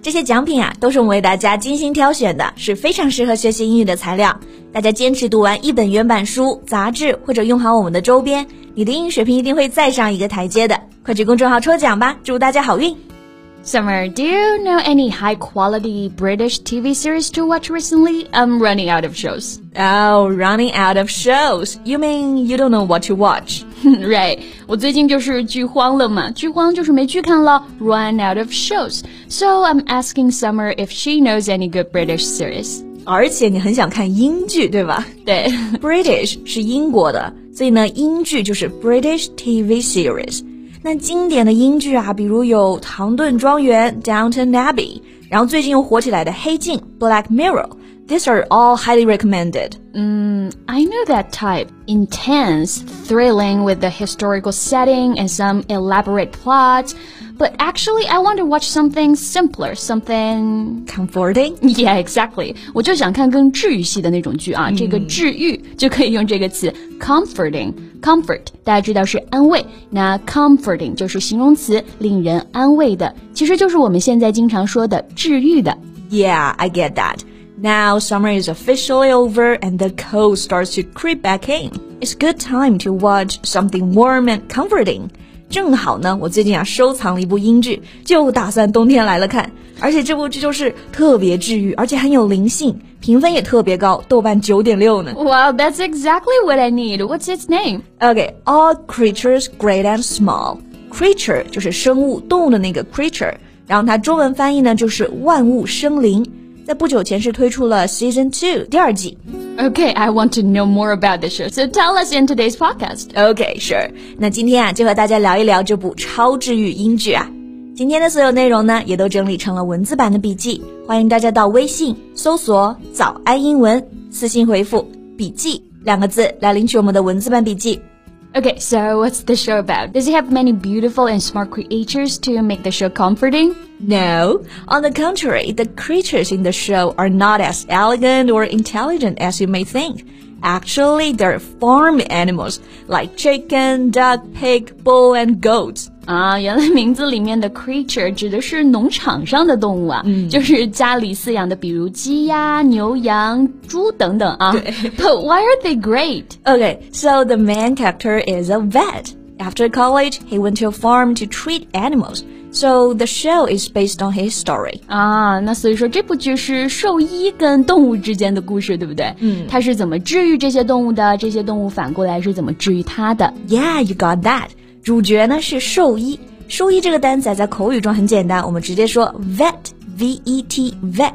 这些奖品啊，都是我们为大家精心挑选的，是非常适合学习英语的材料。大家坚持读完一本原版书、杂志，或者用好我们的周边，你的英语水平一定会再上一个台阶的。快去公众号抽奖吧，祝大家好运 ！Summer, do you know any high quality British TV series to watch recently? I'm running out of shows. Oh, running out of shows. You mean you don't know what to watch? right. 我最近就是剧荒了嘛，剧荒就是没剧看了，run out of shows. So I'm asking Summer if she knows any good British series. 而且你很想看英剧，对吧？对，British 是英国的，所以呢，英剧就是 British TV series。 那经典的英剧啊，比如有《唐顿庄园》（Downton Abbey），然后最近又火起来的《黑镜》（Black Mirror）。These are all highly recommended. Mm, I know that type. Intense, thrilling with the historical setting and some elaborate plots. But actually, I want to watch something simpler, something comforting. Yeah, exactly. 我就想看更治愈系的那种剧啊，这个治愈就可以用这个词 comforting。comfort 大家知道是安慰，那 comforting 就是形容词，令人安慰的，其实就是我们现在经常说的治愈的。Yeah, I get that. Now summer is officially over and the cold starts to creep back in. It's good time to watch something warm and comforting. 正好呢，我最近啊收藏了一部英剧，就打算冬天来了看。而且这部剧就是特别治愈，而且很有灵性，评分也特别高，豆瓣九点六呢。Wow, that's exactly what I need. What's its name? Okay, all creatures great and small. Creature 就是生物、动物的那个 creature，然后它中文翻译呢就是万物生灵。在不久前是推出了 Season Two 第二季。Okay, I want to know more about the show, so tell us in today's podcast. Okay, sure. 那今天啊，就和大家聊一聊这部超治愈英剧啊。今天的所有内容呢，也都整理成了文字版的笔记，欢迎大家到微信搜索“早安英文”，私信回复“笔记”两个字来领取我们的文字版笔记。Okay, so what's the show about? Does it have many beautiful and smart creatures to make the show comforting? No. On the contrary, the creatures in the show are not as elegant or intelligent as you may think. Actually, they're farm animals like chicken, duck, pig, bull, and goats. 啊，原来名字里面的 creature 指的是农场上的动物啊，嗯、就是家里饲养的，比如鸡鸭、牛羊、猪等等啊。对，But why are they great? Okay, so the main character is a vet. After college, he went to a farm to treat animals. So the show is based on his story 啊，那所以说这部剧是兽医跟动物之间的故事，对不对？嗯，他是怎么治愈这些动物的？这些动物反过来是怎么治愈他的？Yeah, you got that. 主角呢是兽医，兽医这个单词在口语中很简单，我们直接说 vet，v e t vet。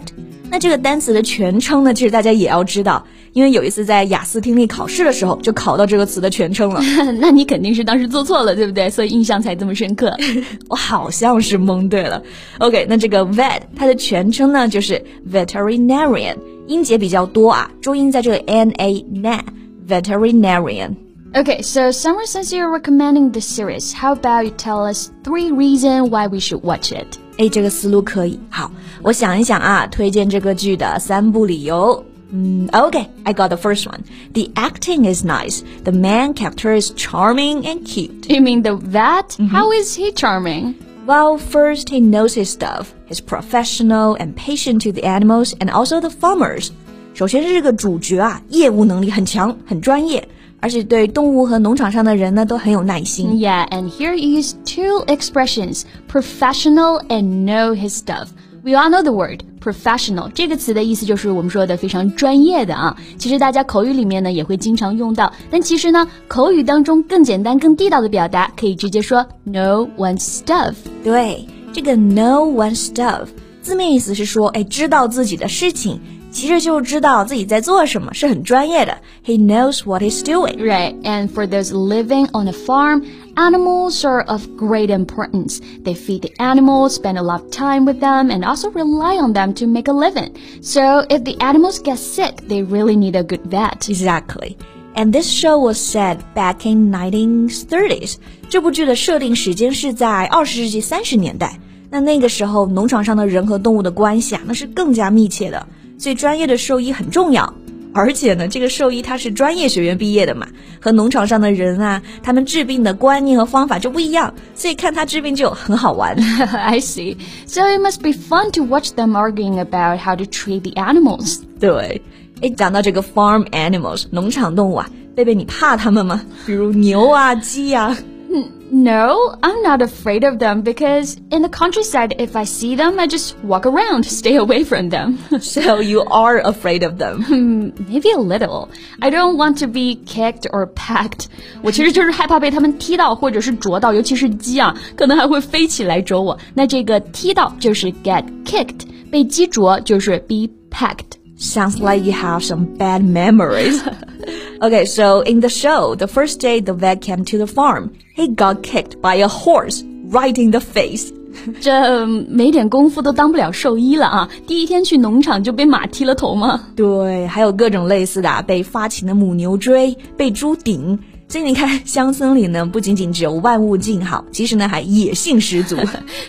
那这个单词的全称呢，其实大家也要知道，因为有一次在雅思听力考试的时候就考到这个词的全称了。那你肯定是当时做错了，对不对？所以印象才这么深刻。我好像是蒙对了。OK，那这个 vet 它的全称呢就是 veterinarian，音节比较多啊，重音在这个 n a n veterinarian。Okay, so Summer, since you're recommending the series, how about you tell us three reasons why we should watch it? 哎，这个思路可以。好，我想一想啊，推荐这个剧的三部理由。Mm, okay, I got the first one. The acting is nice. The main character is charming and cute. You mean the vet? Mm -hmm. How is he charming? Well, first, he knows his stuff. He's professional and patient to the animals and also the farmers. 首先是这个主角啊，业务能力很强，很专业。 而且对动物和农场上的人呢都很有耐心。Yeah, and here is two expressions: professional and know his stuff. We all know the word professional 这个词的意思就是我们说的非常专业的啊。其实大家口语里面呢也会经常用到，但其实呢口语当中更简单、更地道的表达可以直接说 know one's stuff。对，这个 know one's stuff 字面意思是说，哎，知道自己的事情。其实就知道自己在做什么，是很专业的。He knows what he's doing. Right, and for those living on a farm, Animals are of great importance. They feed the animals, spend a lot of time with them, and also rely on them to make a living. So if the animals get sick, they really need a good vet. Exactly. And this show was set back in 1930s. 这部剧的设定时间是在二十世纪三十年代。那那个时候，农场上的人和动物的关系啊，那是更加密切的。 所以，专业的兽医很重要。而且呢，这个兽医他是专业学院毕业的嘛，和农场上的人啊，他们治病的观念和方法就不一样，所以看他治病就很好玩。I see. So it must be fun to watch them arguing about how to treat the animals. 对，哎，讲到这个 farm animals 农场动物啊，贝贝你怕它们吗？比如牛啊、鸡呀、啊。No, I'm not afraid of them because in the countryside, if I see them, I just walk around, stay away from them. so you are afraid of them? Maybe a little. I don't want to be kicked or pecked. 我其实就是害怕被他们踢到或者是啄到，尤其是鸡啊，可能还会飞起来啄我。那这个踢到就是 get kicked，被鸡啄就是 be pecked。Sounds like you have some bad memories. okay, so in the show, the first day the vet came to the farm, he got kicked by a horse right in the face. 这没点功夫都当不了兽医了啊！第一天去农场就被马踢了头吗？对，还有各种类似的、啊，被发情的母牛追，被猪顶。所以你看，乡村里呢，不仅仅只有万物静好，其实呢还野性十足。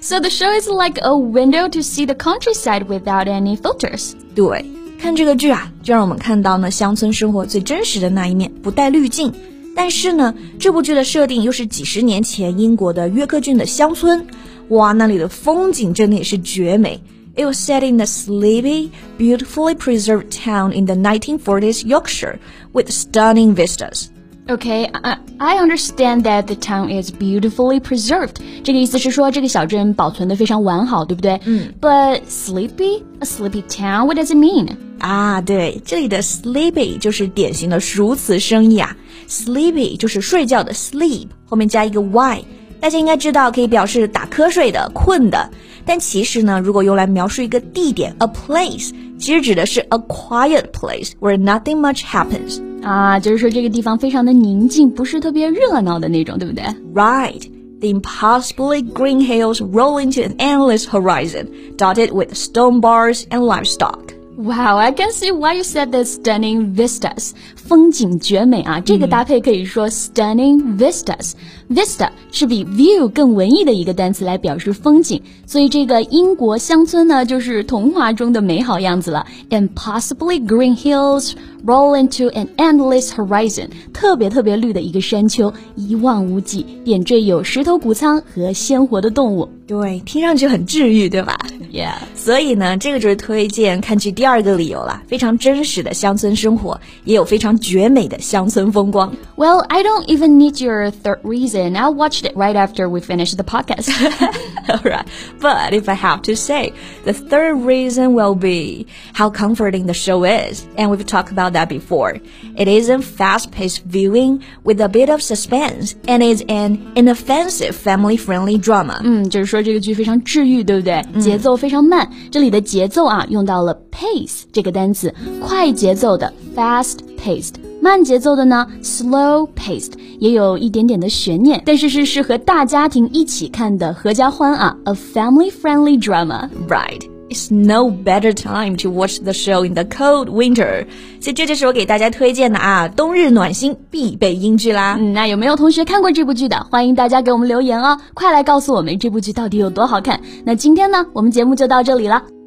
so the show is like a window to see the countryside without any filters. 对。看这个剧啊，就让我们看到呢乡村生活最真实的那一面，不带滤镜。 但是呢，这部剧的设定又是几十年前英国的约克郡的乡村，哇，那里的风景真的也是绝美。It was set in a sleepy, beautifully preserved town in the 1940s Yorkshire with stunning vistas. Okay, I I understand that the town is beautifully preserved. 这个意思是说这个小镇保存的非常完好，对不对？嗯。But sleepy, a sleepy town. What does it mean? 啊，对，这里的 sleepy 就是典型的熟词生义啊。sleepy 就是睡觉的 sleep，后面加一个 y。大家应该知道，可以表示打瞌睡的、困的。但其实呢，如果用来描述一个地点，a place，其实指的是 a quiet place where nothing much happens。啊，就是说这个地方非常的宁静，不是特别热闹的那种，对不对？Right. The impossibly green hills roll into an endless horizon, dotted with stone bars and livestock. Wow, I can see why you said the stunning vistas. 风景绝美啊，这个搭配可以说 stunning vistas。Vista 是比 view 更文艺的一个单词来表示风景，所以这个英国乡村呢，就是童话中的美好样子了。Impossibly green hills roll into an endless horizon，特别特别绿的一个山丘，一望无际，点缀有石头谷仓和鲜活的动物。对，听上去很治愈，对吧？Yeah。所以呢，这个就是推荐看剧第 二个理由了。非常真实的乡村生活，也有非常绝美的乡村风光。Well, I don't even need your third reason. I'll watch it right after we finish the podcast. All right. But if I have to say, the third reason will be how comforting the show is. And we've talked about that before. It is a fast-paced viewing with a bit of suspense and is an inoffensive family-friendly drama. 嗯，就是说这个剧非常治愈，对不对？节奏非常慢。这里的节奏啊，用到了 Pace 这个单词，快节奏的 fast paced，慢节奏的呢 slow paced，也有一点点的悬念，但是是适合大家庭一起看的合家欢啊，a family friendly drama。Right. It's no better time to watch the show in the cold winter，所以这就是我给大家推荐的啊，冬日暖心必备英剧啦。嗯，那有没有同学看过这部剧的？欢迎大家给我们留言哦，快来告诉我们这部剧到底有多好看。那今天呢，我们节目就到这里了。